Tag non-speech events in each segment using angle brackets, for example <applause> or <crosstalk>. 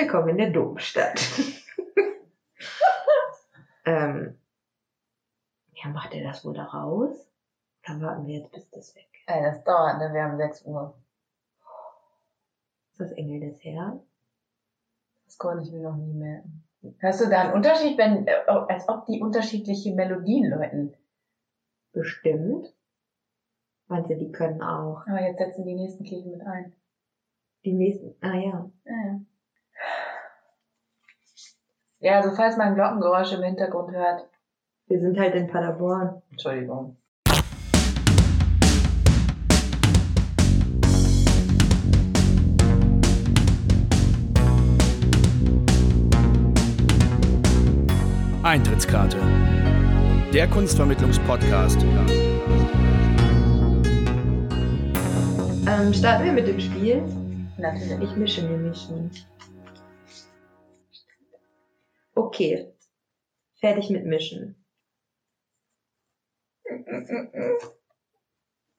Willkommen in der Domstadt. <laughs> ähm, ja, macht er das wohl da raus? Dann warten wir jetzt, bis das weg ist. Ey, das dauert, ne? Wir haben 6 Uhr. Ist das Engel des Herrn? Das konnte ich mir noch nie merken. Hörst du da einen Unterschied, wenn, äh, als ob die unterschiedliche Melodien läuten? Bestimmt. Meinst du, die können auch Aber jetzt setzen die nächsten Kirchen mit ein. die nächsten, ah ja. Ja, ja. Also falls man Glockengeräusche im Hintergrund hört. Wir sind halt in Paderborn. Entschuldigung. Eintrittskarte. Der Kunstvermittlungspodcast. Ähm, starten wir mit dem Spiel. Natürlich. Ich mische nämlich nicht. Okay. Fertig mit Mischen.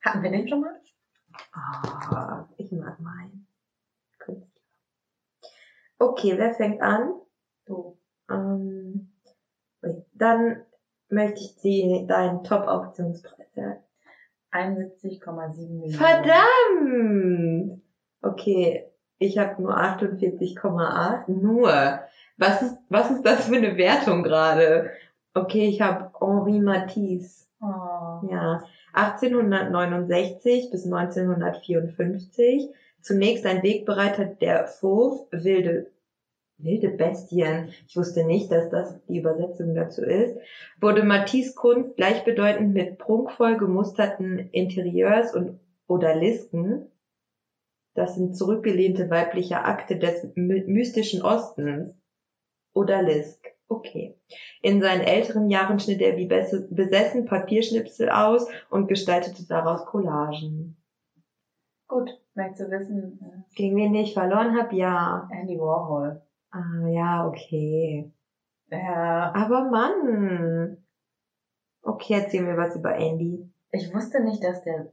Hatten wir den schon mal? Ah, ich mag meinen. Künstler. Okay, wer fängt an? Du. Ähm, dann möchte ich die, deinen Top-Auktionspreis sagen. 71,7 Millionen. Verdammt! Okay, ich habe nur 48,8. Nur. Was ist, was ist das für eine Wertung gerade? Okay, ich habe Henri Matisse. Oh. Ja, 1869 bis 1954. Zunächst ein Wegbereiter der Fauve, wilde, wilde Bestien. Ich wusste nicht, dass das die Übersetzung dazu ist. Wurde Matisse Kunst gleichbedeutend mit prunkvoll gemusterten Interieurs und Odalisken. Das sind zurückgelehnte weibliche Akte des my- mystischen Ostens. Odalisk. Okay. In seinen älteren Jahren schnitt er wie bes- besessen Papierschnipsel aus und gestaltete daraus Collagen. Gut, möchtest du wissen? Gegen wen ich verloren habe? Ja. äh, Andy Warhol. Ah, ja, okay. Ja. Aber Mann. Okay, erzähl mir was über Andy. Ich wusste nicht, dass der,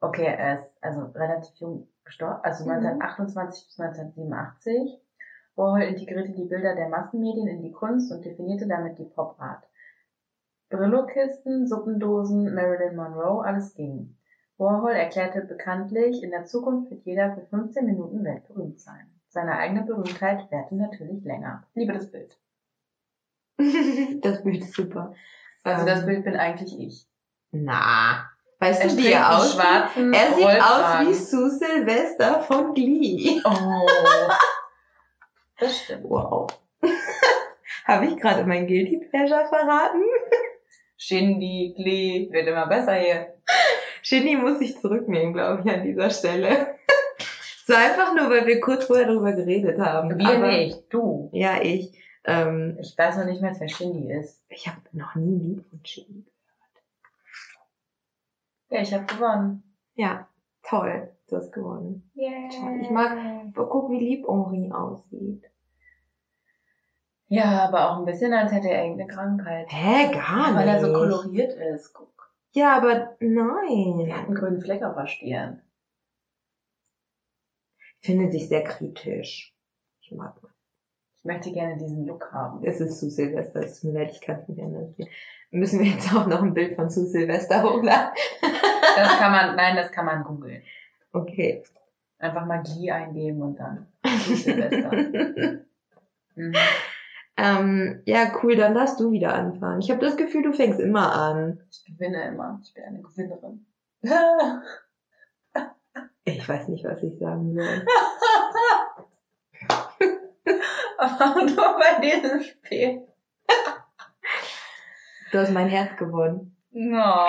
okay, er ist also relativ jung gestorben, also Mhm. 1928 bis 1987. Warhol integrierte die Bilder der Massenmedien in die Kunst und definierte damit die Pop-Art. Brillo-Kisten, Suppendosen, Marilyn Monroe, alles ging. Warhol erklärte bekanntlich, in der Zukunft wird jeder für 15 Minuten weltberühmt sein. Seine eigene Berühmtheit währte natürlich länger. Liebe das Bild. <laughs> das Bild ist super. Also Ähm, das Bild bin eigentlich ich. Na. Weißt Er du, wie er aussieht? Er sieht aus Rollkragen. wie Sue Sylvester von Glee. Oh. Das stimmt. Wow. <laughs> Habe ich gerade mein Guilty Pleasure verraten? Shindy, Glee, wird immer besser hier. Shindy muss ich zurücknehmen, glaube ich, an dieser Stelle. <laughs> so einfach nur, weil wir kurz vorher darüber geredet haben. Wir Aber- nicht, du. Ja, ich. Ähm, Ich weiß noch nicht mehr, wer Shindy ist. ich habe noch nie ein Lied von Shindy. Ja, ich habe gewonnen. Ja, toll. Du hast gewonnen. Yeah. Ich mag- Guck, wie lieb Henri aussieht. Ja, aber auch ein bisschen, als hätte er irgendeine Krankheit. Hä, gar Weil nicht. er so koloriert ist. Guck. Ja, aber Er hat nein. einen grünen Fleck auf der Stirn. Findet sich sehr kritisch. Ich mag Ich möchte gerne diesen Look haben. Es ist Sue Silvester, es tut mir leid, ich kann es nicht anders sehen. Müssen wir jetzt auch noch ein Bild von Sue Silvester hochladen? <laughs> Das kann man, nein, das kann man googeln. Okay. Einfach mal Glee eingeben und dann <laughs> Silvester. Mhm. ähm, ja, cool, dann darfst du wieder anfangen. Ich habe das Gefühl, du fängst immer an. Ich gewinne immer. Ich bin eine Gewinnerin. Ich weiß nicht, was ich sagen soll. <laughs> Aber <laughs> nur bei diesem Spiel. Du hast mein Herz gewonnen. No. <laughs>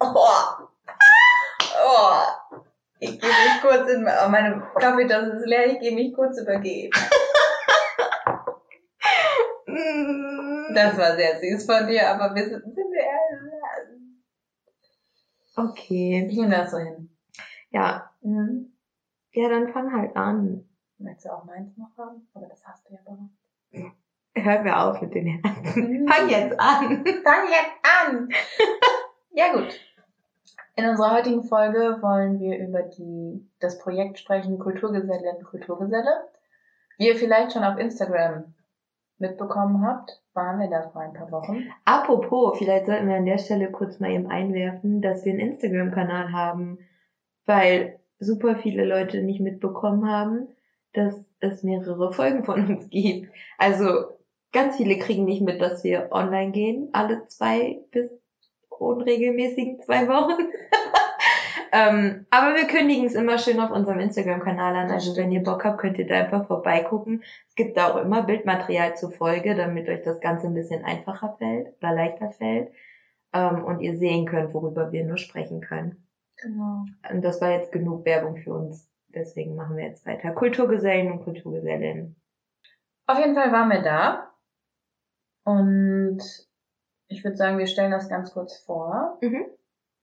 oh. Oh. Ich gehe mich kurz in oh, meine Kaffeetasse ist leer, ich gehe mich kurz übergeben. <laughs> Das war sehr süß von dir, aber wir sind, sind wir ehrlich. Okay. Ich nehme das so hin. Ja. Mhm. Ja, dann fang halt an. Möchtest du auch meins noch haben? Aber das hast du ja bereits. Hör mir auf mit den Herzen. Mhm. Fang jetzt an. Fang jetzt an! ja gut. In unserer heutigen Folge wollen wir über die, das Projekt sprechen Kulturgesellin Kulturgeselle. Wie ihr vielleicht schon auf Instagram mitbekommen habt, waren wir da vor ein paar Wochen. Apropos, vielleicht sollten wir an der Stelle kurz mal eben einwerfen, dass wir einen Instagram-Kanal haben, weil super viele Leute nicht mitbekommen haben, dass es mehrere Folgen von uns gibt. Also ganz viele kriegen nicht mit, dass wir online gehen, alle zwei bis unregelmäßigen zwei Wochen. <laughs> ähm, aber wir kündigen es immer schön auf unserem Instagram-Kanal an. Also wenn ihr Bock habt, könnt ihr da einfach vorbeigucken. Es gibt da auch immer Bildmaterial zur Folge, damit euch das Ganze ein bisschen einfacher fällt oder leichter fällt. Ähm, und ihr sehen könnt, worüber wir nur sprechen können. Genau. Und das war jetzt genug Werbung für uns. Deswegen machen wir jetzt weiter. Kulturgesellen und Kulturgesellinnen. Auf jeden Fall waren wir da. Und ich würde sagen, wir stellen das ganz kurz vor. Mhm.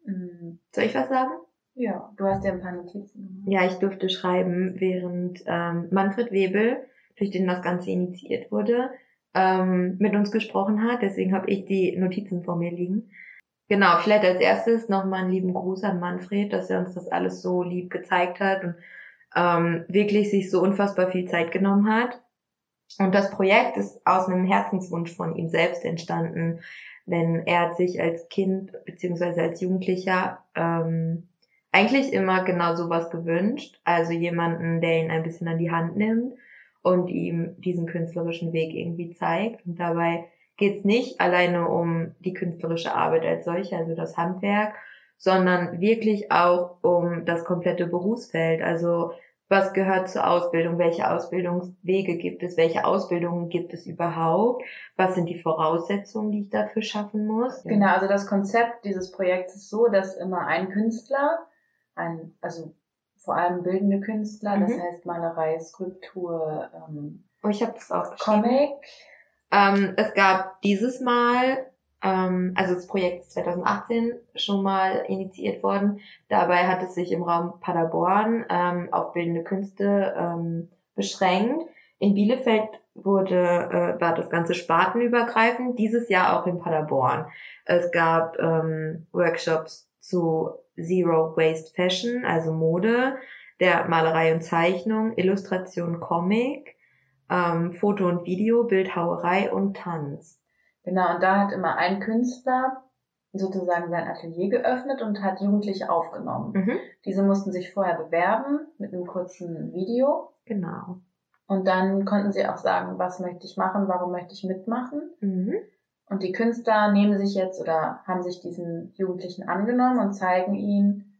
Mhm. Soll ich was sagen? Ja, du hast ja ein paar Notizen gemacht. Ja, ich durfte schreiben, während ähm, Manfred Webel, durch den das Ganze initiiert wurde, ähm, mit uns gesprochen hat. Deswegen habe ich die Notizen vor mir liegen. Genau, vielleicht als erstes nochmal einen lieben Gruß an Manfred, dass er uns das alles so lieb gezeigt hat und ähm, wirklich sich so unfassbar viel Zeit genommen hat. Und das Projekt ist aus einem Herzenswunsch von ihm selbst entstanden, denn er hat sich als Kind beziehungsweise als Jugendlicher ähm, eigentlich immer genau sowas gewünscht, also jemanden, der ihn ein bisschen an die Hand nimmt und ihm diesen künstlerischen Weg irgendwie zeigt. Und dabei geht es nicht alleine um die künstlerische Arbeit als solche, also das Handwerk, sondern wirklich auch um das komplette Berufsfeld. Also was gehört zur Ausbildung, welche Ausbildungswege gibt es, welche Ausbildungen gibt es überhaupt, was sind die Voraussetzungen, die ich dafür schaffen muss. Genau, also das Konzept dieses Projekts ist so, dass immer ein Künstler, ein, also vor allem bildende Künstler, das Mhm. heißt Malerei, Skulptur, ähm, Oh, ich habe das auch. Comic, Ähm, es gab dieses Mal, ähm, also das Projekt ist 2018 schon mal initiiert worden. Dabei hat es sich im Raum Paderborn ähm, auf bildende Künste ähm, beschränkt. In Bielefeld wurde, äh, war das Ganze spartenübergreifend, dieses Jahr auch in Paderborn. Es gab ähm, Workshops zu Zero Waste Fashion, also Mode, der Malerei und Zeichnung, Illustration, Comic, ähm, Foto und Video, Bildhauerei und Tanz. Genau, und da hat immer ein Künstler sozusagen sein Atelier geöffnet und hat Jugendliche aufgenommen. Mhm. Diese mussten sich vorher bewerben mit einem kurzen Video Genau. und dann konnten sie auch sagen, was möchte ich machen, warum möchte ich mitmachen. Mhm. Und die Künstler nehmen sich jetzt oder haben sich diesen Jugendlichen angenommen und zeigen ihnen,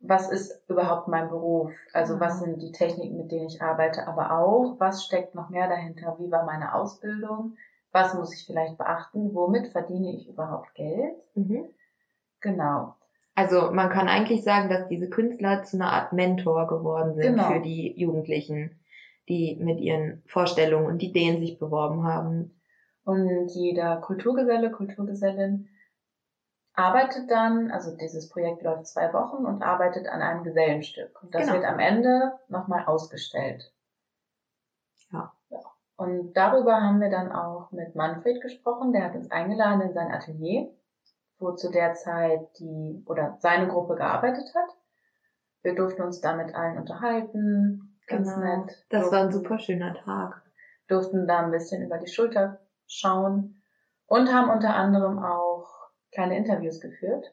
was ist überhaupt mein Beruf? Also was sind die Techniken, mit denen ich arbeite, aber auch, was steckt noch mehr dahinter? Wie war meine Ausbildung? Was muss ich vielleicht beachten? Womit verdiene ich überhaupt Geld? Mhm. Genau. Also man kann eigentlich sagen, dass diese Künstler zu einer Art Mentor geworden sind Genau. für die Jugendlichen, die mit ihren Vorstellungen und Ideen sich beworben haben. Und jeder Kulturgeselle, Kulturgesellin arbeitet dann, also dieses Projekt läuft zwei Wochen und arbeitet an einem Gesellenstück. Und das Genau. wird am Ende nochmal ausgestellt. Ja. ja. Und darüber haben wir dann auch mit Manfred gesprochen. Der hat uns eingeladen in sein Atelier, wo zu der Zeit die oder seine Gruppe gearbeitet hat. Wir durften uns da mit allen unterhalten. Ganz Genau. nett. Das war ein Durften- super schöner Tag. durften da ein bisschen über die Schulter schauen und haben unter anderem auch kleine Interviews geführt.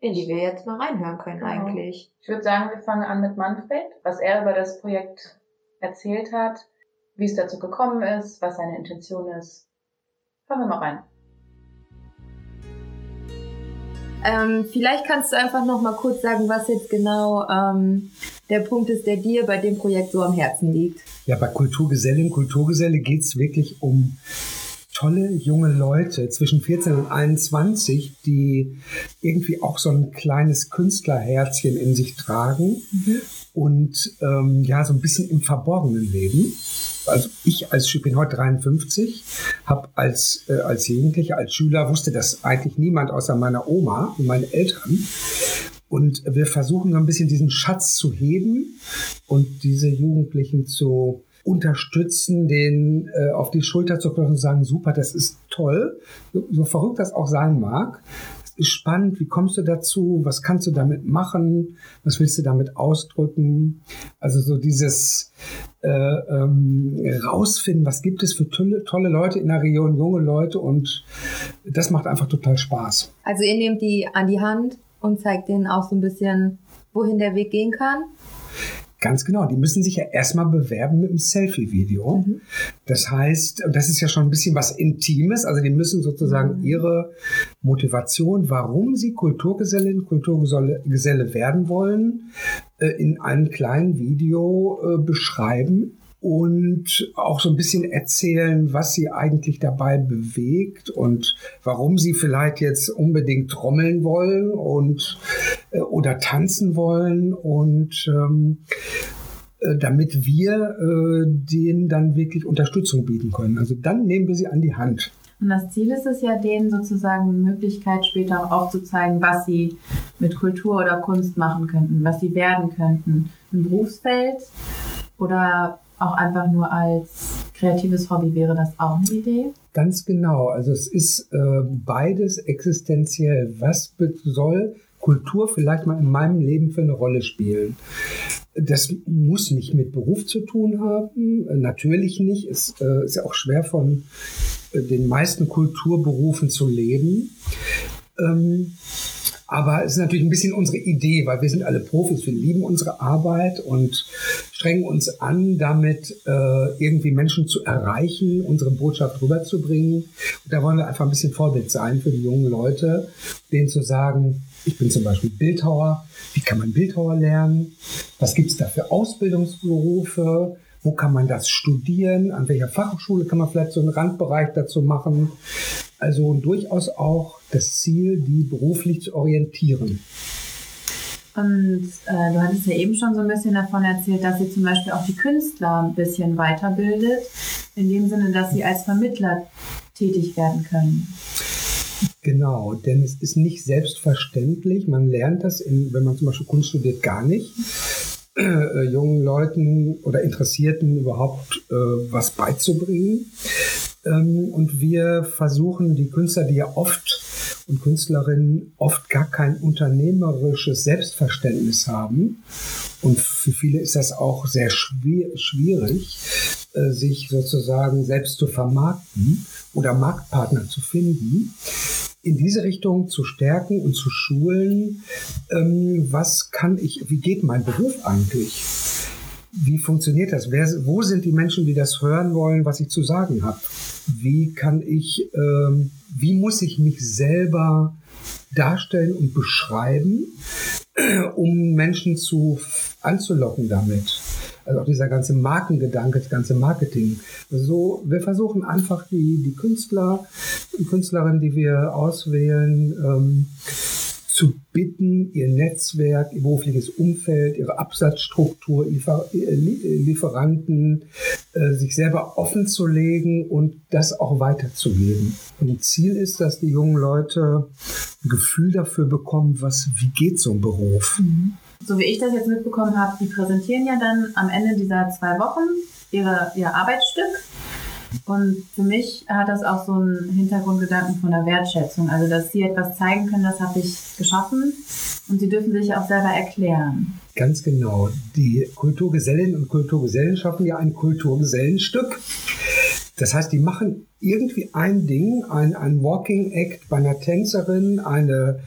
In die wir jetzt mal reinhören können Genau. eigentlich. Ich würde sagen, wir fangen an mit Manfred, was er über das Projekt erzählt hat, wie es dazu gekommen ist, was seine Intention ist. Hören wir mal rein. Ähm, vielleicht kannst du einfach noch mal kurz sagen, was jetzt genau ähm, der Punkt ist, der dir bei dem Projekt so am Herzen liegt. Ja, bei Kulturgesellin, Kulturgeselle geht's wirklich um tolle junge Leute zwischen 14 und 21, die irgendwie auch so ein kleines Künstlerherzchen in sich tragen und ähm, ja, so ein bisschen im Verborgenen leben. Also ich als ich bin heute 53, habe als äh, als Jugendlicher, als Schüler wusste das eigentlich niemand außer meiner Oma und meinen Eltern. Und wir versuchen so ein bisschen diesen Schatz zu heben und diese Jugendlichen zu unterstützen, den äh, auf die Schulter zu klopfen und sagen, super, das ist toll, so, so verrückt das auch sein mag. ist spannend, wie kommst du dazu, was kannst du damit machen, was willst du damit ausdrücken. Also so dieses äh, ähm, rausfinden, was gibt es für tolle, tolle Leute in der Region, junge Leute und das macht einfach total Spaß. Also ihr nehmt die an die Hand und zeigt denen auch so ein bisschen, wohin der Weg gehen kann. Ganz genau, die müssen sich ja erstmal bewerben mit einem Selfie-Video. Mhm. Das heißt, und das ist ja schon ein bisschen was Intimes, also die müssen sozusagen mhm. ihre Motivation, warum sie Kulturgesellin, Kulturgeselle werden wollen, äh, in einem kleinen Video äh, beschreiben und auch so ein bisschen erzählen, was sie eigentlich dabei bewegt und warum sie vielleicht jetzt unbedingt trommeln wollen und äh, oder tanzen wollen und ähm, äh, damit wir äh, denen dann wirklich Unterstützung bieten können. Also dann nehmen wir sie an die Hand. Und das Ziel ist es ja, denen sozusagen eine Möglichkeit später auch aufzuzeigen, was sie mit Kultur oder Kunst machen könnten, was sie werden könnten. Ein Berufsfeld oder auch einfach nur als kreatives Hobby wäre das auch eine Idee? Ganz genau. Also es ist äh, beides existenziell. Was soll Kultur vielleicht mal in meinem Leben für eine Rolle spielen? Das muss nicht mit Beruf zu tun haben. Natürlich nicht. Es äh, ist ja auch schwer von äh, den meisten Kulturberufen zu leben. Ähm, aber es ist natürlich ein bisschen unsere Idee, weil wir sind alle Profis, wir lieben unsere Arbeit und strengen uns an, damit äh, irgendwie Menschen zu erreichen, unsere Botschaft rüberzubringen. Und da wollen wir einfach ein bisschen Vorbild sein für die jungen Leute, denen zu sagen, ich bin zum Beispiel Bildhauer, wie kann man Bildhauer lernen? Was gibt es da für Ausbildungsberufe? Wo kann man das studieren? An welcher Fachhochschule kann man vielleicht so einen Randbereich dazu machen? Also durchaus auch das Ziel, die beruflich zu orientieren. Und äh, du hattest ja eben schon so ein bisschen davon erzählt, dass sie zum Beispiel auch die Künstler ein bisschen weiterbildet, in dem Sinne, dass sie als Vermittler tätig werden können. Genau, denn es ist nicht selbstverständlich. Man lernt das, in, wenn man zum Beispiel Kunst studiert, gar nicht äh, jungen Leuten oder Interessierten überhaupt äh, was beizubringen. Ähm, und wir versuchen die Künstler, die ja oft und Künstlerinnen oft gar kein unternehmerisches Selbstverständnis haben. Und für viele ist das auch sehr schwierig, äh, sich sozusagen selbst zu vermarkten oder Marktpartner zu finden in diese Richtung zu stärken und zu schulen, ähm, was kann ich, wie geht mein Beruf eigentlich? Wie funktioniert das? Wer, wo sind die Menschen, die das hören wollen, was ich zu sagen habe? Wie kann ich, ähm, wie muss ich mich selber darstellen und beschreiben, um Menschen zu anzulocken damit? Also auch dieser ganze Markengedanke, das ganze Marketing. So, wir versuchen einfach die, die Künstler und Künstlerinnen, die wir auswählen, ähm, zu bitten, ihr Netzwerk, ihr berufliches Umfeld, ihre Absatzstruktur, Liefer äh, Lieferanten, äh, sich selber offen zu legen und das auch weiterzugeben. Und Ziel ist, dass die jungen Leute ein Gefühl dafür bekommen, was, wie geht so ein Beruf. Mhm so wie ich das jetzt mitbekommen habe, die präsentieren ja dann am Ende dieser zwei Wochen ihre, ihr Arbeitsstück. Und für mich hat das auch so einen Hintergrundgedanken von der Wertschätzung. Also, dass sie etwas zeigen können, das habe ich geschaffen. Und sie dürfen sich auch selber erklären. Ganz genau. Die Kulturgesellinnen und Kulturgesellen schaffen ja ein Kulturgesellenstück. Das heißt, die machen irgendwie ein Ding, ein, ein Walking Act bei einer Tänzerin, eine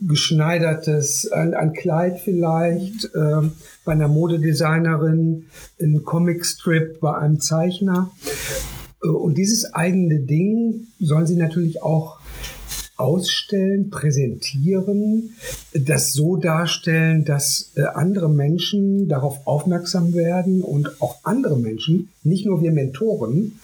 geschneidertes, ein, ein Kleid vielleicht, äh, bei einer Modedesignerin, ein Comicstrip bei einem Zeichner. Äh, und dieses eigene Ding sollen sie natürlich auch ausstellen, präsentieren, das so darstellen, dass äh, andere Menschen darauf aufmerksam werden und auch andere Menschen, nicht nur wir Mentoren,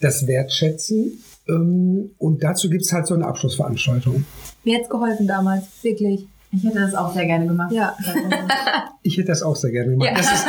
das wertschätzen. Ähm, und dazu gibt es halt so eine Abschlussveranstaltung. Mir hat's geholfen damals, wirklich. Ich hätte das auch sehr gerne gemacht. Ja. ich hätte das auch sehr gerne gemacht. Ja. Das, ist,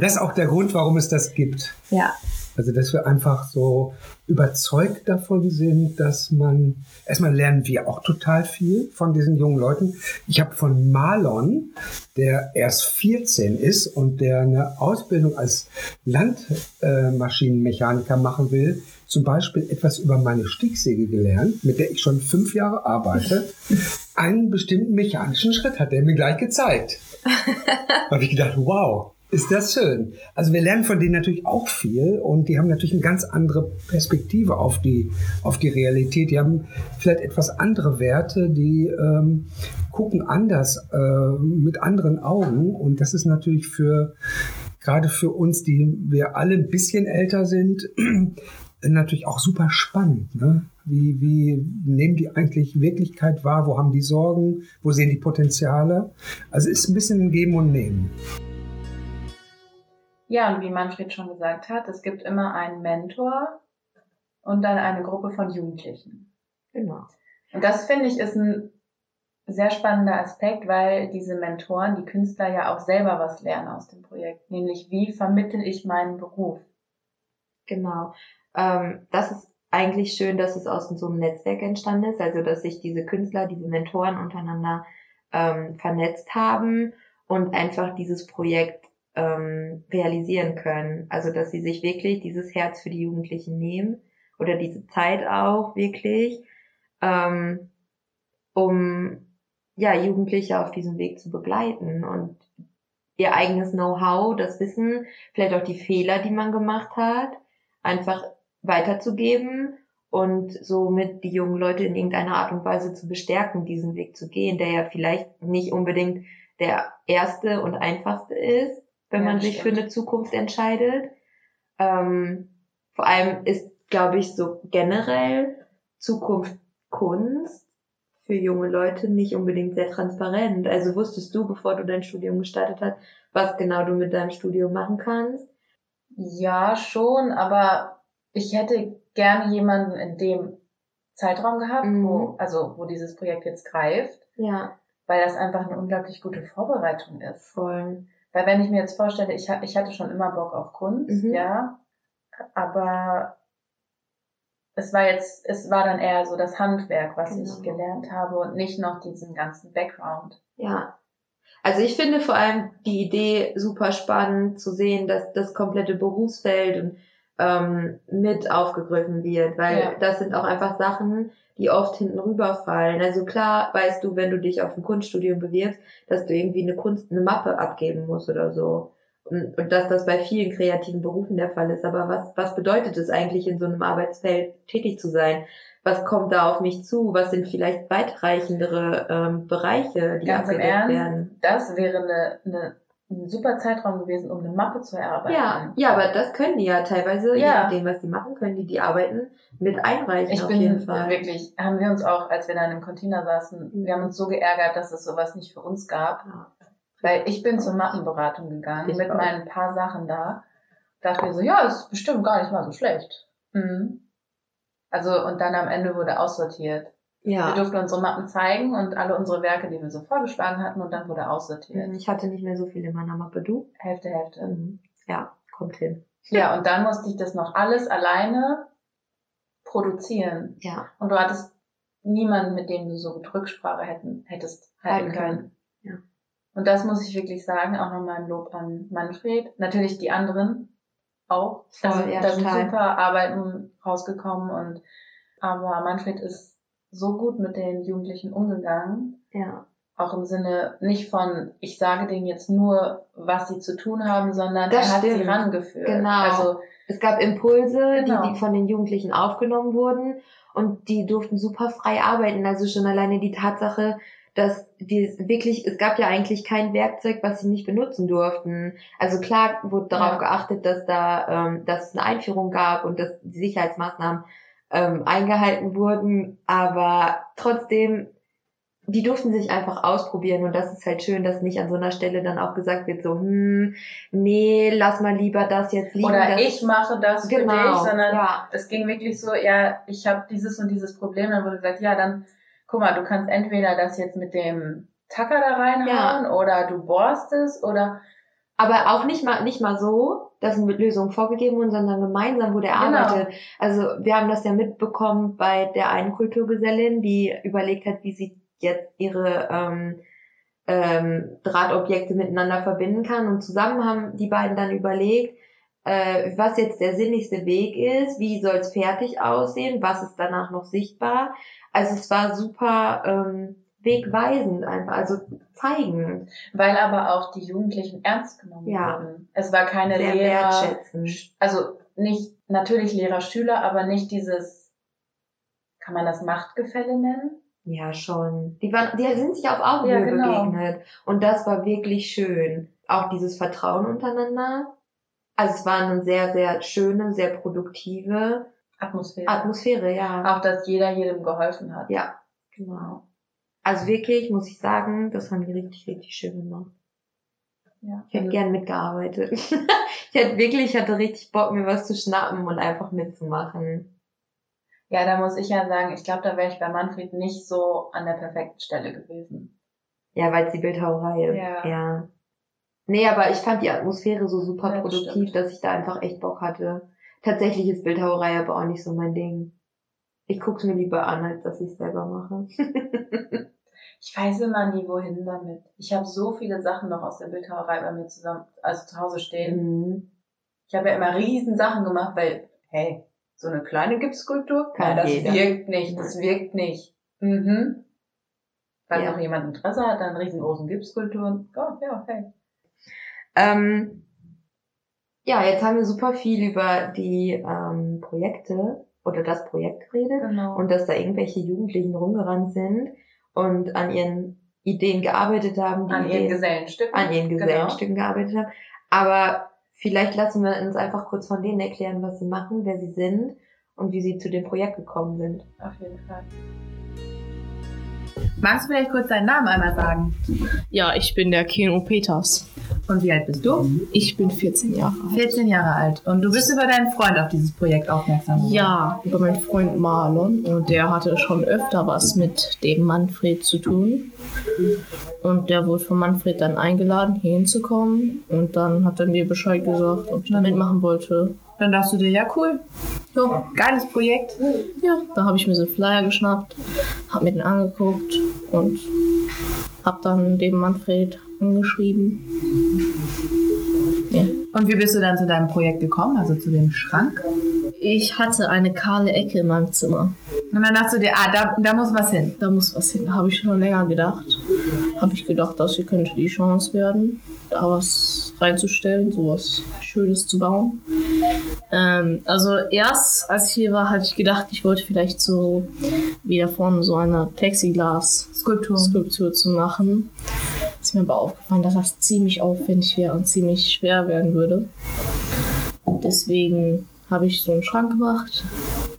das ist auch der Grund, warum es das gibt. Ja. Also, dass wir einfach so überzeugt davon sind, dass man, erstmal lernen wir auch total viel von diesen jungen Leuten. Ich habe von Marlon, der erst 14 ist und der eine Ausbildung als Landmaschinenmechaniker machen will, zum Beispiel etwas über meine Sticksäge gelernt, mit der ich schon fünf Jahre arbeite. <laughs> Einen bestimmten mechanischen Schritt hat er mir gleich gezeigt. <laughs> habe ich gedacht, wow, ist das schön. Also wir lernen von denen natürlich auch viel und die haben natürlich eine ganz andere Perspektive auf die, auf die Realität. Die haben vielleicht etwas andere Werte, die ähm, gucken anders, äh, mit anderen Augen und das ist natürlich für, gerade für uns, die wir alle ein bisschen älter sind, <clears throat> natürlich auch super spannend. Ne? Wie, wie nehmen die eigentlich Wirklichkeit wahr? Wo haben die Sorgen? Wo sehen die Potenziale? Also ist ein bisschen ein Geben und Nehmen. Ja, und wie Manfred schon gesagt hat, es gibt immer einen Mentor und dann eine Gruppe von Jugendlichen. Genau. Und das finde ich ist ein sehr spannender Aspekt, weil diese Mentoren, die Künstler ja auch selber was lernen aus dem Projekt, nämlich wie vermittel ich meinen Beruf. Genau. Ähm, das ist eigentlich schön, dass es aus so einem Netzwerk entstanden ist, also dass sich diese Künstler, diese Mentoren untereinander ähm, vernetzt haben und einfach dieses Projekt ähm, realisieren können. Also dass sie sich wirklich dieses Herz für die Jugendlichen nehmen oder diese Zeit auch wirklich, ähm, um ja Jugendliche auf diesem Weg zu begleiten und ihr eigenes Know-how, das Wissen, vielleicht auch die Fehler, die man gemacht hat, einfach weiterzugeben und somit die jungen Leute in irgendeiner Art und Weise zu bestärken, diesen Weg zu gehen, der ja vielleicht nicht unbedingt der erste und einfachste ist, wenn Ja, man sich stimmt. für eine Zukunft entscheidet. Ähm, vor allem ist, glaube ich, so generell Zukunft Kunst für junge Leute nicht unbedingt sehr transparent. Also wusstest du, bevor du dein Studium gestartet hast, was genau du mit deinem Studium machen kannst? Ja, schon, aber ich hätte gerne jemanden in dem Zeitraum gehabt, Mhm. wo, also, wo dieses Projekt jetzt greift, Ja, weil das einfach eine unglaublich gute Vorbereitung ist. voll. Weil wenn ich mir jetzt vorstelle, ich, ich hatte schon immer Bock auf Kunst, Mhm. ja, aber es war jetzt, es war dann eher so das Handwerk, was ich Genau. gelernt habe und nicht noch diesen ganzen Background. Ja. Also ich finde vor allem die Idee super spannend zu sehen, dass das komplette Berufsfeld und, ähm, mit aufgegriffen wird, weil Ja. das sind auch einfach Sachen, die oft hinten rüberfallen. Also klar weißt du, wenn du dich auf ein Kunststudium bewirbst, dass du irgendwie eine Kunst, eine Mappe abgeben musst oder so. Und, und dass das bei vielen kreativen Berufen der Fall ist. Aber was, was bedeutet es eigentlich, in so einem Arbeitsfeld tätig zu sein? Was kommt da auf mich zu? Was sind vielleicht weitreichendere ähm, Bereiche, die Ganz im abgedeckt Ernst, werden? das wäre eine, eine, ein super Zeitraum gewesen, um eine Mappe zu erarbeiten. Ja, ja, aber das können die ja teilweise, je Ja. nachdem, was die machen, können die die Arbeiten mit einreichen Ich auf bin jeden Fall. wirklich, haben wir uns auch, als wir dann im Container saßen, Mhm. wir haben uns so geärgert, dass es sowas nicht für uns gab. Ja. Weil ich bin zur Mappenberatung gegangen Ich mit auch. meinen paar Sachen da. Dachte mir so, ja, ist bestimmt gar nicht mal so schlecht. Mhm. Also, und dann am Ende wurde aussortiert. Wir Ja. durften unsere Mappen zeigen und alle unsere Werke, die wir so vorgeschlagen hatten, und dann wurde aussortiert. Ich hatte nicht mehr so viel in meiner Mappe, du? Hälfte, Hälfte. Mhm. Ja, kommt hin. Ja, und dann musste ich das noch alles alleine produzieren. Ja, Und du hattest niemanden, mit dem du so mit Rücksprache hätten, hättest halten Halten können. können. Ja. Und das muss ich wirklich sagen, auch nochmal ein Lob an Manfred. Natürlich die anderen auch. Voll, also, ja, da sind super Arbeiten rausgekommen und aber Manfred ist so gut mit den Jugendlichen umgegangen. ja. Auch im Sinne nicht von, ich sage denen jetzt nur, was sie zu tun haben, sondern Das er hat sie stimmt. rangeführt. Genau. Also Es gab Impulse, Genau. die, die von den Jugendlichen aufgenommen wurden und die durften super frei arbeiten. Also schon alleine die Tatsache, dass die wirklich, es gab ja eigentlich kein Werkzeug, was sie nicht benutzen durften. Also klar wurde darauf Ja. geachtet, dass da, ähm, dass es eine Einführung gab und dass die Sicherheitsmaßnahmen ähm, eingehalten wurden, aber trotzdem, die durften sich einfach ausprobieren und das ist halt schön, dass nicht an so einer Stelle dann auch gesagt wird, so, hm, nee, lass mal lieber das jetzt liegen. oder ich mache das für genau, dich, sondern ja, es ging wirklich so, ja, ich habe dieses und dieses Problem, dann wurde gesagt, ja, dann guck mal, du kannst entweder das jetzt mit dem Tacker da reinhauen oder du bohrst es oder Aber auch nicht mal, nicht mal so, dass eine Lösung vorgegeben wurde, sondern gemeinsam wurde Genau. erarbeitet. Also wir haben das ja mitbekommen bei der einen Kulturgesellin, die überlegt hat, wie sie jetzt ihre ähm, ähm, Drahtobjekte miteinander verbinden kann. Und zusammen haben die beiden dann überlegt, äh, was jetzt der sinnigste Weg ist, wie soll es fertig aussehen, was ist danach noch sichtbar. Also es war super ähm, wegweisend einfach, also zeigend, Weil aber auch die Jugendlichen ernst genommen Ja. wurden. Es war keine sehr Lehrer, wertschätzend. also nicht, natürlich Lehrer-Schüler, aber nicht dieses, kann man das Machtgefälle nennen? Ja, schon. Die waren, die sind sich auf Augenhöhe Ja, genau. begegnet. Und das war wirklich schön. Auch dieses Vertrauen untereinander. Also es war eine sehr, sehr schöne, sehr produktive Atmosphäre. Atmosphäre, ja. Auch, dass jeder jedem geholfen hat. Ja, genau. Also wirklich, muss ich sagen, das haben die richtig, richtig schön gemacht. Ja. Ich hätte gern mitgearbeitet. <laughs> ich hätte wirklich, ich hatte richtig Bock, mir was zu schnappen und einfach mitzumachen. Ja, da muss ich ja sagen, ich glaube, da wäre ich bei Manfred nicht so an der perfekten Stelle gewesen. Ja, weil es die Bildhauerei ist. Ja. ja. Nee, aber ich fand die Atmosphäre so super Ja, das produktiv, stimmt. dass ich da einfach echt Bock hatte. Tatsächlich ist Bildhauerei aber auch nicht so mein Ding. Ich guck's mir lieber an, als dass ich selber mache. <laughs> Ich weiß immer nie, wohin damit. Ich habe so viele Sachen noch aus der Bildhauerei bei mir zusammen, also zu Hause stehen. Mhm. Ich habe ja immer riesen Sachen gemacht, weil, hey, so eine kleine Gipsskulptur, Kann ja, das jeder. wirkt nicht, das wirkt nicht. Mhm. Falls Ja. noch jemand Interesse hat an riesengroßen Gipsskulpturen, oh, ja, hey. Ähm, ja, jetzt haben wir super viel über die ähm, Projekte oder das Projekt geredet Genau. und dass da irgendwelche Jugendlichen rumgerannt sind und an ihren Ideen gearbeitet haben, die an ihren Ideen, Gesellenstücken. an ihren Genau. Gesellenstücken gearbeitet haben. Aber vielleicht lassen wir uns einfach kurz von denen erklären, was sie machen, wer sie sind und wie sie zu dem Projekt gekommen sind. Auf jeden Fall. Magst du vielleicht kurz deinen Namen einmal sagen? Ja, ich bin der Keno Peters. Und wie alt bist du? Ich bin 14 Jahre alt. 14 Jahre alt. Und du bist über deinen Freund auf dieses Projekt aufmerksam geworden. Ja, über meinen Freund Marlon. Und der hatte schon öfter was mit dem Manfred zu tun. Und der wurde von Manfred dann eingeladen, hier hinzukommen. Und dann hat er mir Bescheid gesagt, ob ich da mitmachen wollte. Dann dachtest du dir, ja cool, Ja, geiles Projekt. ja. da habe ich mir so einen Flyer geschnappt, habe mir den angeguckt und habe dann dem Manfred angeschrieben. Ja. Und wie bist du dann zu deinem Projekt gekommen, also zu dem Schrank? Ich hatte eine kahle Ecke in meinem Zimmer. Und dann dachtest du dir, ah, da, da muss was hin. Da muss was hin. Habe ich schon länger gedacht. Habe ich gedacht, das hier könnte die Chance werden, da was reinzustellen, sowas Schönes zu bauen. Ähm, also erst, als ich hier war, hatte ich gedacht, ich wollte vielleicht so wie da vorne so eine Plexiglas-Skulptur Skulptur. zu machen. Ist mir aber aufgefallen, dass das ziemlich aufwendig wäre und ziemlich schwer werden würde. Deswegen habe ich so einen Schrank gemacht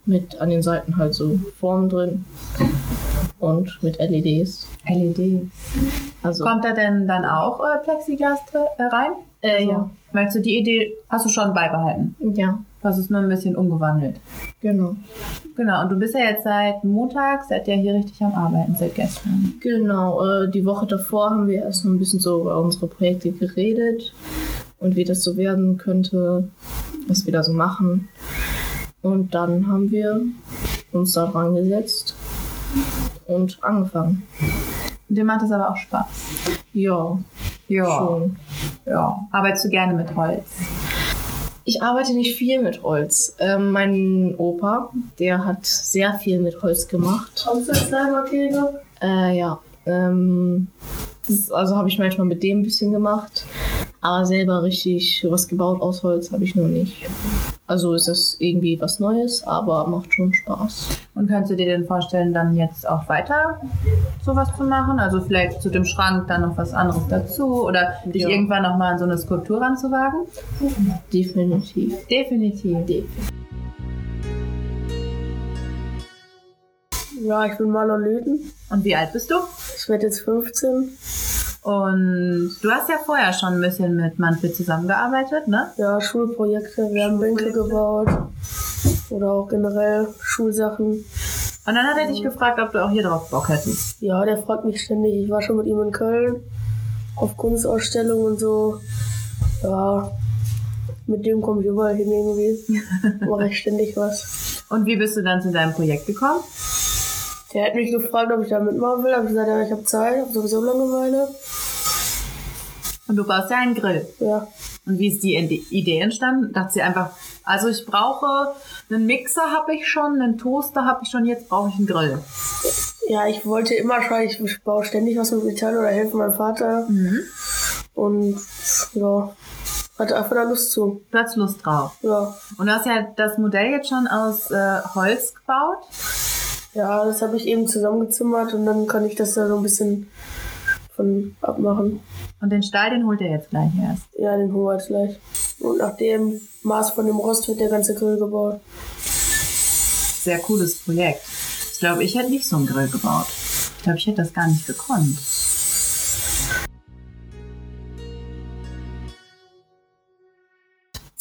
mit an den Seiten halt so Formen drin und mit LEDs. LED. Also Kommt da denn dann auch äh, Plexiglas äh, rein? äh, Also, ja, Meinst du, die Idee hast du schon beibehalten? ja, Das ist nur ein bisschen umgewandelt. genau. Genau, und du bist ja jetzt seit Montag, seid ihr hier richtig am Arbeiten, seit gestern. Genau, äh, die Woche davor haben wir erst noch ein bisschen so über unsere Projekte geredet und wie das so werden könnte, was wir da so machen. Und dann haben wir uns da dran gesetzt und angefangen. Dir macht es aber auch Spaß. Ja, schon. Ja. Arbeitest du gerne mit Holz? Ich arbeite nicht viel mit Holz. Ähm, mein Opa, der hat sehr viel mit Holz gemacht. Kegel? Äh, ja. Ähm, das also habe ich manchmal mit dem ein bisschen gemacht. Aber selber richtig was gebaut aus Holz habe ich noch nicht. Also ist das irgendwie was Neues, aber macht schon Spaß. Und kannst du dir denn vorstellen, dann jetzt auch weiter sowas zu machen? Also vielleicht zu dem Schrank dann noch was anderes dazu oder dich Ja. irgendwann nochmal an so eine Skulptur ranzuwagen? Definitiv. Definitiv. Ja, ich bin Marlon Löten. Und wie alt bist du? Ich werde jetzt 15. Und du hast ja vorher schon ein bisschen mit Manfred zusammengearbeitet, ne? Ja, Schulprojekte, wir haben Bänke gebaut. Oder auch generell Schulsachen. Und dann hat er dich gefragt, ob du auch hier drauf Bock hättest. Ja, der fragt mich ständig. Ich war schon mit ihm in Köln auf Kunstausstellungen und so. Ja, mit dem komme ich überall hin irgendwie. <laughs> Mache ich ständig was. Und wie bist du dann zu deinem Projekt gekommen? Der hat mich gefragt, ob ich da mitmachen will. Hab ich gesagt, ja, ich habe Zeit, habe sowieso Langeweile. Und du baust ja einen Grill. Ja, Und wie ist die Ide- Idee entstanden? Dachte sie einfach, also ich brauche einen Mixer habe ich schon, einen Toaster habe ich schon, jetzt brauche ich einen Grill. ja, ich wollte immer schon, ich baue ständig was mit Metall oder helfe meinem Vater. Und ja, hatte einfach da Lust zu. Du hast Lust drauf. Ja, Und du hast ja das Modell jetzt schon aus äh, Holz gebaut. ja das habe ich eben zusammengezimmert und dann kann ich das da so ein bisschen von abmachen. Und den Stahl, den holt er jetzt gleich erst. Ja, den holen wir jetzt gleich. Und nach dem Maß von dem Rost wird der ganze Grill gebaut. Sehr cooles Projekt. Ich glaube, ich hätte nicht so einen Grill gebaut. Ich glaube, ich hätte das gar nicht gekonnt.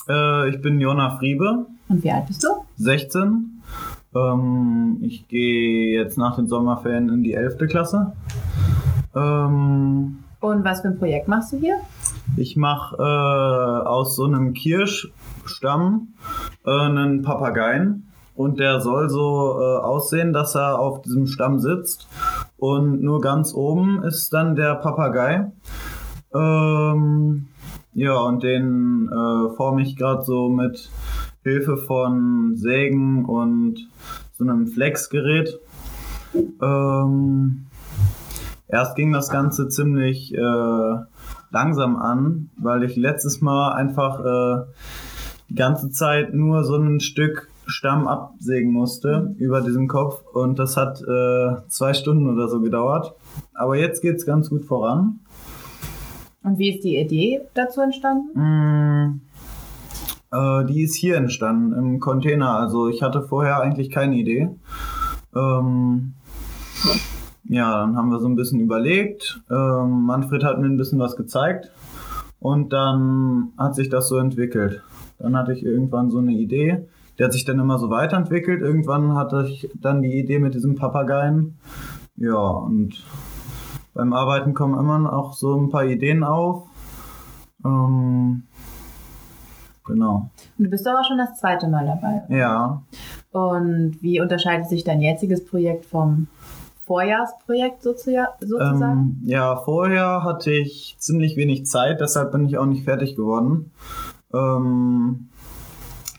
Äh, ich bin Jona Friebe, Und wie alt bist du? 16. Ähm, ich gehe jetzt nach den Sommerferien in die 11. Klasse. Ähm, Und was für ein Projekt machst du hier? ich mache äh, aus so einem Kirschstamm äh, einen Papageien. Und der soll so äh, aussehen, dass er auf diesem Stamm sitzt. Und nur ganz oben ist dann der Papagei. Ähm, ja, und den äh, forme ich gerade so mit Hilfe von Sägen und so einem Flexgerät. Ähm, erst ging das Ganze ziemlich äh, langsam an, weil ich letztes Mal einfach äh, die ganze Zeit nur so ein Stück Stamm absägen musste über diesen Kopf und das hat äh, zwei Stunden oder so gedauert. Aber jetzt geht's ganz gut voran. Und wie ist die Idee dazu entstanden? Mm, äh, die ist hier entstanden im Container. Also ich hatte vorher eigentlich keine Idee. Ähm, ja, dann haben wir so ein bisschen überlegt. Ähm, Manfred hat mir ein bisschen was gezeigt und dann hat sich das so entwickelt. Dann hatte ich irgendwann so eine Idee. Die hat sich dann immer so weiterentwickelt. Irgendwann hatte ich dann die Idee mit diesem Papageien. Ja, und beim Arbeiten kommen immer auch so ein paar Ideen auf. Ähm, genau. Und du bist aber schon das zweite Mal dabei. Ja. Und wie unterscheidet sich dein jetziges Projekt vom Vorjahrsprojekt sozusagen? Ähm, ja, vorher hatte ich ziemlich wenig Zeit, deshalb bin ich auch nicht fertig geworden. Ähm,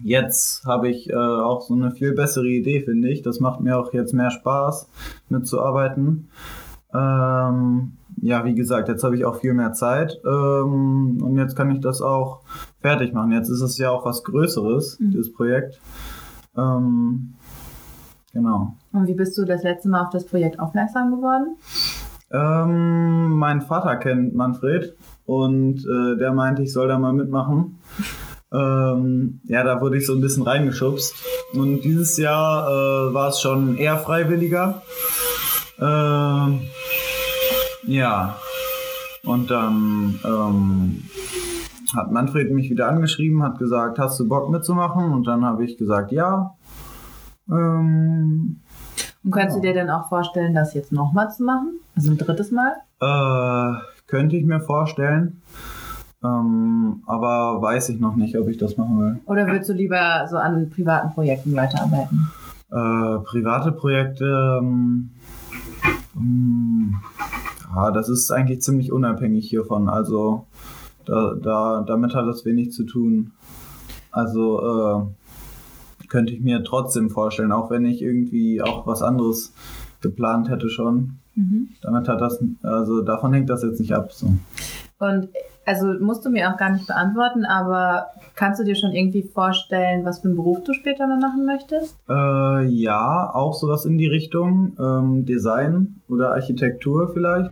jetzt habe ich äh, auch so eine viel bessere Idee, finde ich. Das macht mir auch jetzt mehr Spaß, mitzuarbeiten. Ähm, ja, wie gesagt, jetzt habe ich auch viel mehr Zeit ähm, und jetzt kann ich das auch fertig machen. Jetzt ist es ja auch was Größeres, Mhm. dieses Projekt. Ähm, genau. Und wie bist du das letzte Mal auf das Projekt aufmerksam geworden? Ähm, mein Vater kennt Manfred und äh, der meinte, ich soll da mal mitmachen. Ähm, ja, da wurde ich so ein bisschen reingeschubst. Und dieses Jahr äh, war es schon eher freiwilliger. Ähm, ja. Und dann ähm, hat Manfred mich wieder angeschrieben, hat gesagt, hast du Bock mitzumachen? Und dann habe ich gesagt, ja. Ähm, Und könntest du dir dann auch vorstellen, das jetzt nochmal zu machen? Also ein drittes Mal? Äh, könnte ich mir vorstellen. Ähm, aber weiß ich noch nicht, ob ich das machen will. Oder würdest du lieber so an privaten Projekten weiterarbeiten? Äh, private Projekte, ähm, ähm, ja, das ist eigentlich ziemlich unabhängig hiervon. Also da, da, damit hat das wenig zu tun. Also äh, könnte ich mir trotzdem vorstellen, auch wenn ich irgendwie auch was anderes geplant hätte schon. Mhm. Damit hat das, also davon hängt das jetzt nicht ab. So. Und also musst du mir auch gar nicht beantworten, aber kannst du dir schon irgendwie vorstellen, was für einen Beruf du später mal machen möchtest? Äh, ja, auch sowas in die Richtung. Ähm, Design oder Architektur vielleicht.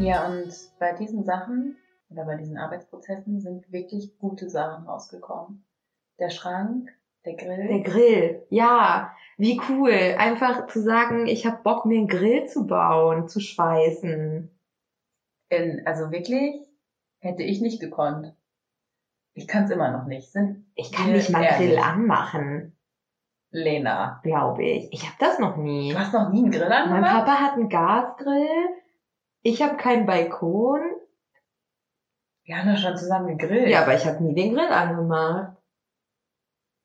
Ja, und bei diesen Sachen oder bei diesen Arbeitsprozessen sind wirklich gute Sachen rausgekommen. Der Schrank, der Grill. Der Grill, ja, wie cool. Einfach zu sagen, ich habe Bock, mir einen Grill zu bauen, zu schweißen. In, also wirklich, hätte ich nicht gekonnt. Ich kann es immer noch nicht. Sind Ich kann nicht mal? Grill anmachen, Lena. glaube ich. Ich habe das noch nie. Du hast noch nie einen Grill Mein angemacht? Papa hat einen Gasgrill. Ich habe keinen Balkon. Wir haben doch schon zusammen gegrillt. Ja, aber ich habe nie den Grill angemacht.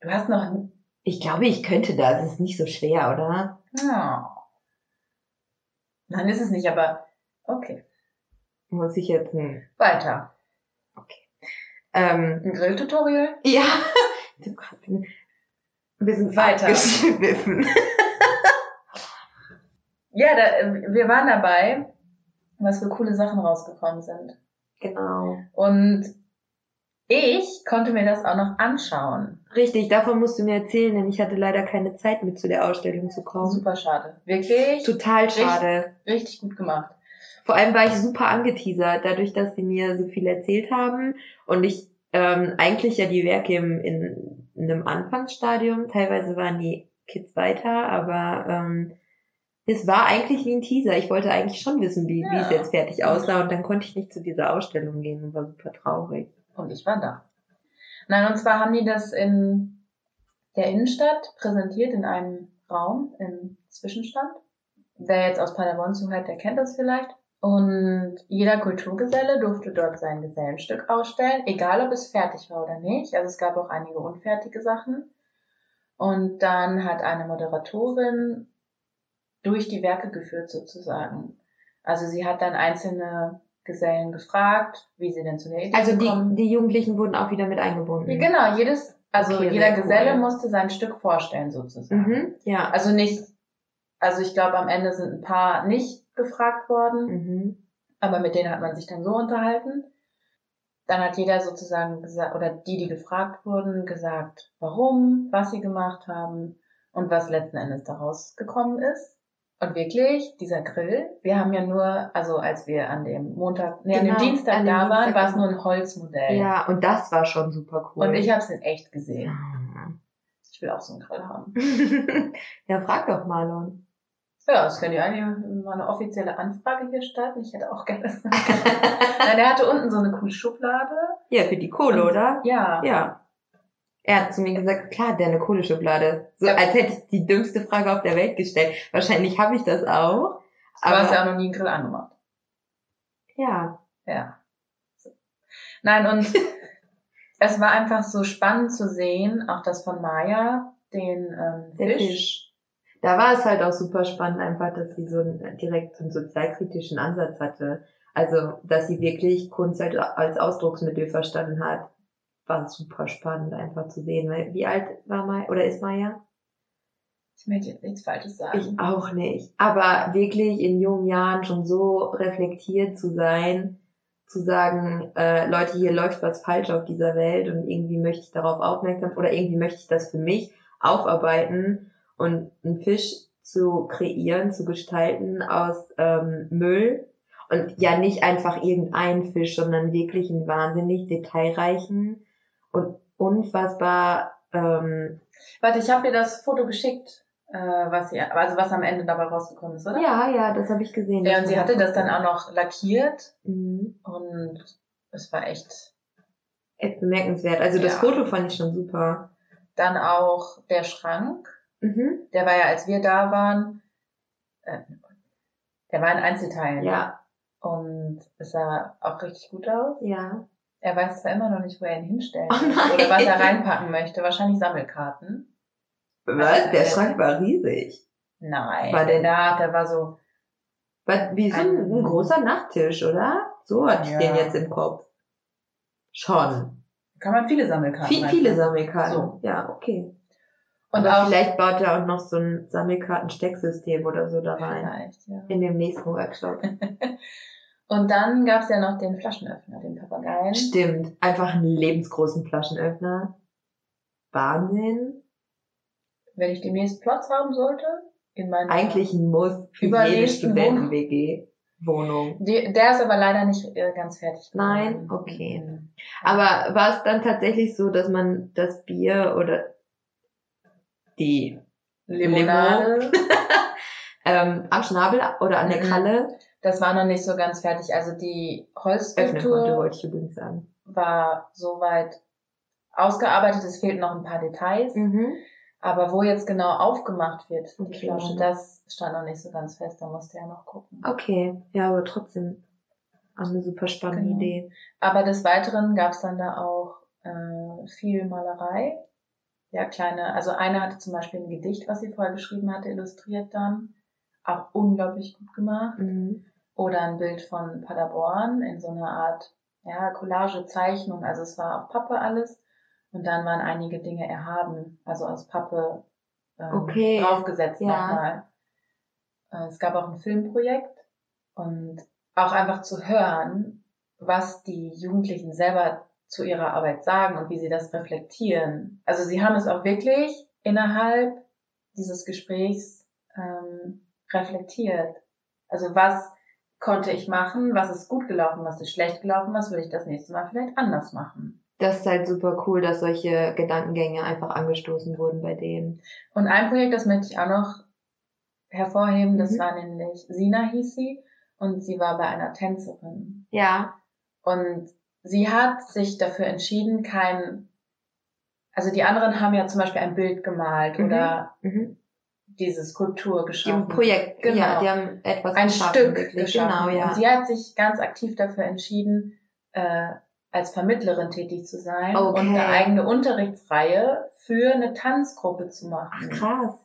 Du hast noch. Ich glaube, ich könnte das. Es ist nicht so schwer, oder? Oh. Nein, ist es nicht, aber okay. Muss ich jetzt ein. Weiter. Ähm, Ein Grilltutorial? ja. <laughs> Wir sind Weiter. <laughs> Ja, da, wir waren dabei, was für coole Sachen rausgekommen sind. Genau. Und ich konnte mir das auch noch anschauen. Richtig, davon musst du mir erzählen, denn ich hatte leider keine Zeit mit zu der Ausstellung zu kommen. Super schade. Wirklich Total schade. richtig gut gemacht. Vor allem war ich super angeteasert, dadurch, dass sie mir so viel erzählt haben und ich ähm, eigentlich ja die Werke im, in, in einem Anfangsstadium, teilweise waren die Kids weiter, aber ähm, es war eigentlich wie ein Teaser. Ich wollte eigentlich schon wissen, wie, wie es Ja. jetzt fertig aussah und dann konnte ich nicht zu dieser Ausstellung gehen und war super traurig. Und ich war da. Nein, und zwar haben die das in der Innenstadt präsentiert in einem Raum im Zwischenstand. Wer jetzt aus Paderborn zuhört, der kennt das vielleicht. Und jeder Kulturgeselle durfte dort sein Gesellenstück ausstellen, egal ob es fertig war oder nicht. Also es gab auch einige unfertige Sachen. Und dann hat eine Moderatorin durch die Werke geführt sozusagen. Also sie hat dann einzelne Gesellen gefragt, wie sie denn zu der Idee Also die, die Jugendlichen wurden auch wieder mit eingebunden. ja, Genau, jedes, also Okay, jeder Geselle cool. musste sein Stück vorstellen sozusagen. Mhm, ja. Also nicht, also ich glaube am Ende sind ein paar nicht gefragt worden, Mhm. aber mit denen hat man sich dann so unterhalten. Dann hat jeder sozusagen gesagt, oder die, die gefragt wurden, gesagt, warum, was sie gemacht haben und was letzten Endes daraus gekommen ist. Und wirklich, dieser Grill, wir haben ja nur, also als wir an dem Montag, nee, an Genau, dem Dienstag an dem da waren, Dienstag war es genau. nur ein Holzmodell. Ja, und das war schon super cool. Und ich habe es in echt gesehen. Ich will auch so einen Grill haben. <laughs> ja, frag doch Marlon. Ja, das könnte ja eigentlich mal eine offizielle Anfrage hier starten. Ich hätte auch gerne. <laughs> Nein, der hatte unten so eine coole Schublade. Ja, für die Kohle, oder? Ja. Ja. Er hat zu mir gesagt, klar, der eine Kohleschublade. So, Ja. als hätte ich die dümmste Frage auf der Welt gestellt. Wahrscheinlich habe ich das auch. Du hast ja Aber auch noch nie einen Grill angemacht. ja. Ja. So. Nein, und <laughs> es war einfach so spannend zu sehen, auch das von Maya, den ähm, Fisch. Fisch. Da war es halt auch super spannend, einfach, dass sie so einen, direkt so einen sozialkritischen Ansatz hatte. Also, dass sie wirklich Kunst als Ausdrucksmittel verstanden hat. War super spannend, einfach zu sehen. Weil, wie alt war Maya, oder ist Maya? Ich möchte jetzt nichts Falsches sagen. Ich auch nicht. Aber wirklich in jungen Jahren schon so reflektiert zu sein, zu sagen, äh, Leute, hier läuft was falsch auf dieser Welt und irgendwie möchte ich darauf aufmerksam oder irgendwie möchte ich das für mich aufarbeiten und einen Fisch zu kreieren, zu gestalten aus ähm, Müll und ja nicht einfach irgendeinen Fisch, sondern wirklich einen wahnsinnig detailreichen und unfassbar ähm, Warte, ich habe dir das Foto geschickt, äh, was sie, also was am Ende dabei rausgekommen ist, oder? ja, ja, das habe ich gesehen. Ja, und sie hatte das dann auch noch lackiert Mhm. und es war echt. Echt bemerkenswert. Also das Ja. Foto fand ich schon super. Dann auch der Schrank, Mhm. der war ja, als wir da waren, äh, der war in Einzelteilen. Ja, Und es sah auch richtig gut aus. ja. Er weiß zwar immer noch nicht, wo er ihn hinstellen Oh oder was er reinpacken möchte. Wahrscheinlich Sammelkarten. Was? Der Schrank war riesig. Nein, War der- da, der war so, War wie so ein, Ein- großer Nachttisch, oder? So hatte ich Ja. den jetzt im Kopf. Schon. kann man viele Sammelkarten Viel, viele. Sammelkarten. So. Ja, okay. Und Aber auch, vielleicht baut er auch noch so ein Sammelkarten-Stecksystem oder so da rein. vielleicht, ja. In dem nächsten Workshop. <laughs> Und dann gab's ja noch den Flaschenöffner, den Papageien. Stimmt. Einfach einen lebensgroßen Flaschenöffner. Wahnsinn. Wenn ich demnächst Platz haben sollte, in meiner Eigentlich ein Muss für jede Übernächsten Studenten-WG-Wohnung. Die, der ist aber leider nicht äh, ganz fertig. Nein? geworden. Okay. Mhm. Aber war es dann tatsächlich so, dass man das Bier oder die Limonade, <laughs> ähm, am Schnabel oder an der Mhm. Kralle das war noch nicht so ganz fertig. Also die Holzskulptur war soweit ausgearbeitet. Es fehlten noch ein paar Details. Mhm. Aber wo jetzt genau aufgemacht wird, die Okay. Flasche, das stand noch nicht so ganz fest. Da musste er noch gucken. Okay, ja, aber trotzdem eine super spannende Genau. Idee. Aber des Weiteren gab es dann da auch äh, viel Malerei. Ja, kleine, also eine hatte zum Beispiel ein Gedicht, was sie vorher geschrieben hatte, illustriert dann. Auch unglaublich gut gemacht. Mhm. Oder ein Bild von Paderborn in so einer Art, ja, Collage-Zeichnung. Also es war auf Pappe alles. Und dann waren einige Dinge erhaben, also aus Pappe ähm, Okay, draufgesetzt ja. nochmal. Äh, Es gab auch ein Filmprojekt und auch einfach zu hören, was die Jugendlichen selber zu ihrer Arbeit sagen und wie sie das reflektieren. Also sie haben es auch wirklich innerhalb dieses Gesprächs ähm, reflektiert. Also was konnte ich machen, was ist gut gelaufen, was ist schlecht gelaufen, was würde ich das nächste Mal vielleicht anders machen. Das ist halt super cool, dass solche Gedankengänge einfach angestoßen wurden bei denen. Und ein Projekt, das möchte ich auch noch hervorheben, das Mhm. war nämlich Sina hieß sie und sie war bei einer Tänzerin. Ja, Und sie hat sich dafür entschieden, kein, also die anderen haben ja zum Beispiel ein Bild gemalt Mhm. oder mhm. Diese Skulptur geschaffen. haben Projekt, Genau. ja, die haben etwas ein Stück wirklich. geschaffen. Genau, ja. Und sie hat sich ganz aktiv dafür entschieden, äh, als Vermittlerin tätig zu sein Okay. und eine eigene Unterrichtsreihe für eine Tanzgruppe zu Ach, machen. krass.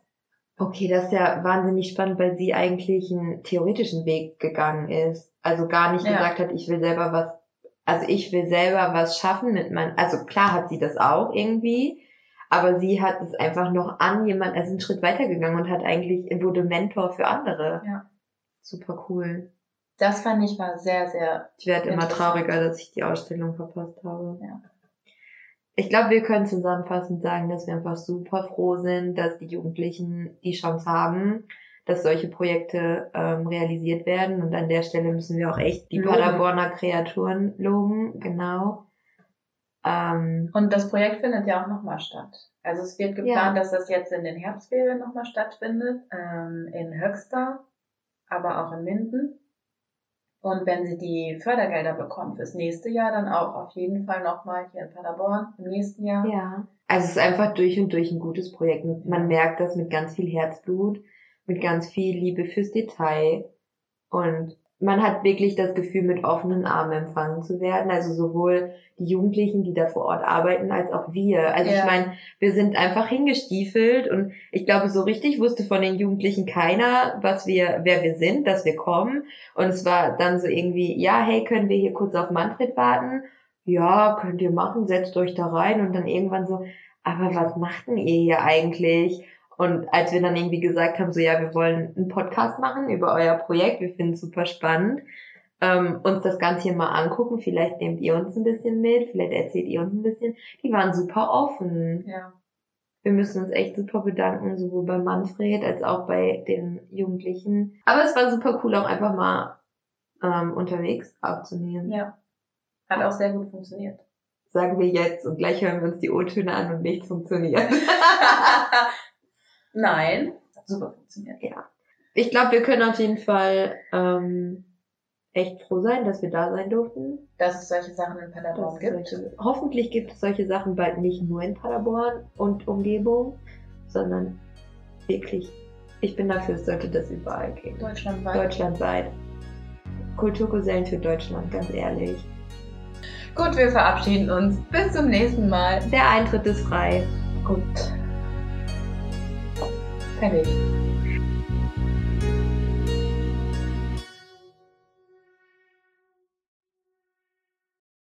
Okay, das ist ja wahnsinnig spannend, weil sie eigentlich einen theoretischen Weg gegangen ist. Also gar nicht Ja. gesagt hat, ich will selber was, also ich will selber was schaffen mit meinem, also klar hat sie das auch irgendwie, aber sie hat es einfach noch an jemand, also einen Schritt weitergegangen und hat eigentlich, wurde Mentor für andere. Ja. Super cool. Das fand ich war sehr, sehr, Ich werde immer trauriger, dass ich die Ausstellung verpasst habe. Ja. Ich glaube, wir können zusammenfassend sagen, dass wir einfach super froh sind, dass die Jugendlichen die Chance haben, dass solche Projekte ähm, realisiert werden. Und an der Stelle müssen wir auch echt die Loben. Paderborner Kreaturen loben. Genau. Ähm, Und das Projekt findet ja auch nochmal statt. Also es wird geplant, dass das jetzt in den Herbstferien nochmal stattfindet, ähm, in Höxter, aber auch in Minden. Und wenn sie die Fördergelder bekommen fürs nächste Jahr, dann auch auf jeden Fall nochmal hier in Paderborn im nächsten Jahr. ja. Also es ist einfach durch und durch ein gutes Projekt. Man merkt das mit ganz viel Herzblut, mit ganz viel Liebe fürs Detail. Und man hat wirklich das Gefühl, mit offenen Armen empfangen zu werden. Also sowohl die Jugendlichen, die da vor Ort arbeiten, als auch wir. Also ich Ja. meine, wir sind einfach hingestiefelt und ich glaube, so richtig wusste von den Jugendlichen keiner, was wir, wer wir sind, dass wir kommen. Und es war dann so irgendwie, ja, hey, können wir hier kurz auf Manfred warten? Ja, könnt ihr machen, setzt euch da rein und dann irgendwann so, aber was macht denn ihr hier eigentlich? Und als wir dann irgendwie gesagt haben, so ja, wir wollen einen Podcast machen über euer Projekt, wir finden es super spannend, ähm, uns das Ganze hier mal angucken, vielleicht nehmt ihr uns ein bisschen mit, vielleicht erzählt ihr uns ein bisschen, die waren super offen. Ja. Wir müssen uns echt super bedanken, sowohl bei Manfred als auch bei den Jugendlichen. Aber es war super cool, auch einfach mal ähm, unterwegs aufzunehmen. ja. Hat auch sehr gut funktioniert. Sagen wir jetzt und gleich hören wir uns die O-Töne an und nichts funktioniert. <laughs> Nein. Hat super funktioniert. Ich glaube, wir können auf jeden Fall ähm, echt froh sein, dass wir da sein durften. Dass es solche Sachen in Paderborn gibt. solche, hoffentlich gibt es solche Sachen bald nicht nur in Paderborn und Umgebung, sondern wirklich. Ich bin dafür, es sollte das überall geben. Deutschlandweit. Deutschlandweit. Kulturgesellen für Deutschland, ganz ehrlich. Gut, wir verabschieden uns. Bis zum nächsten Mal. Der Eintritt ist frei. Gut. Fertig.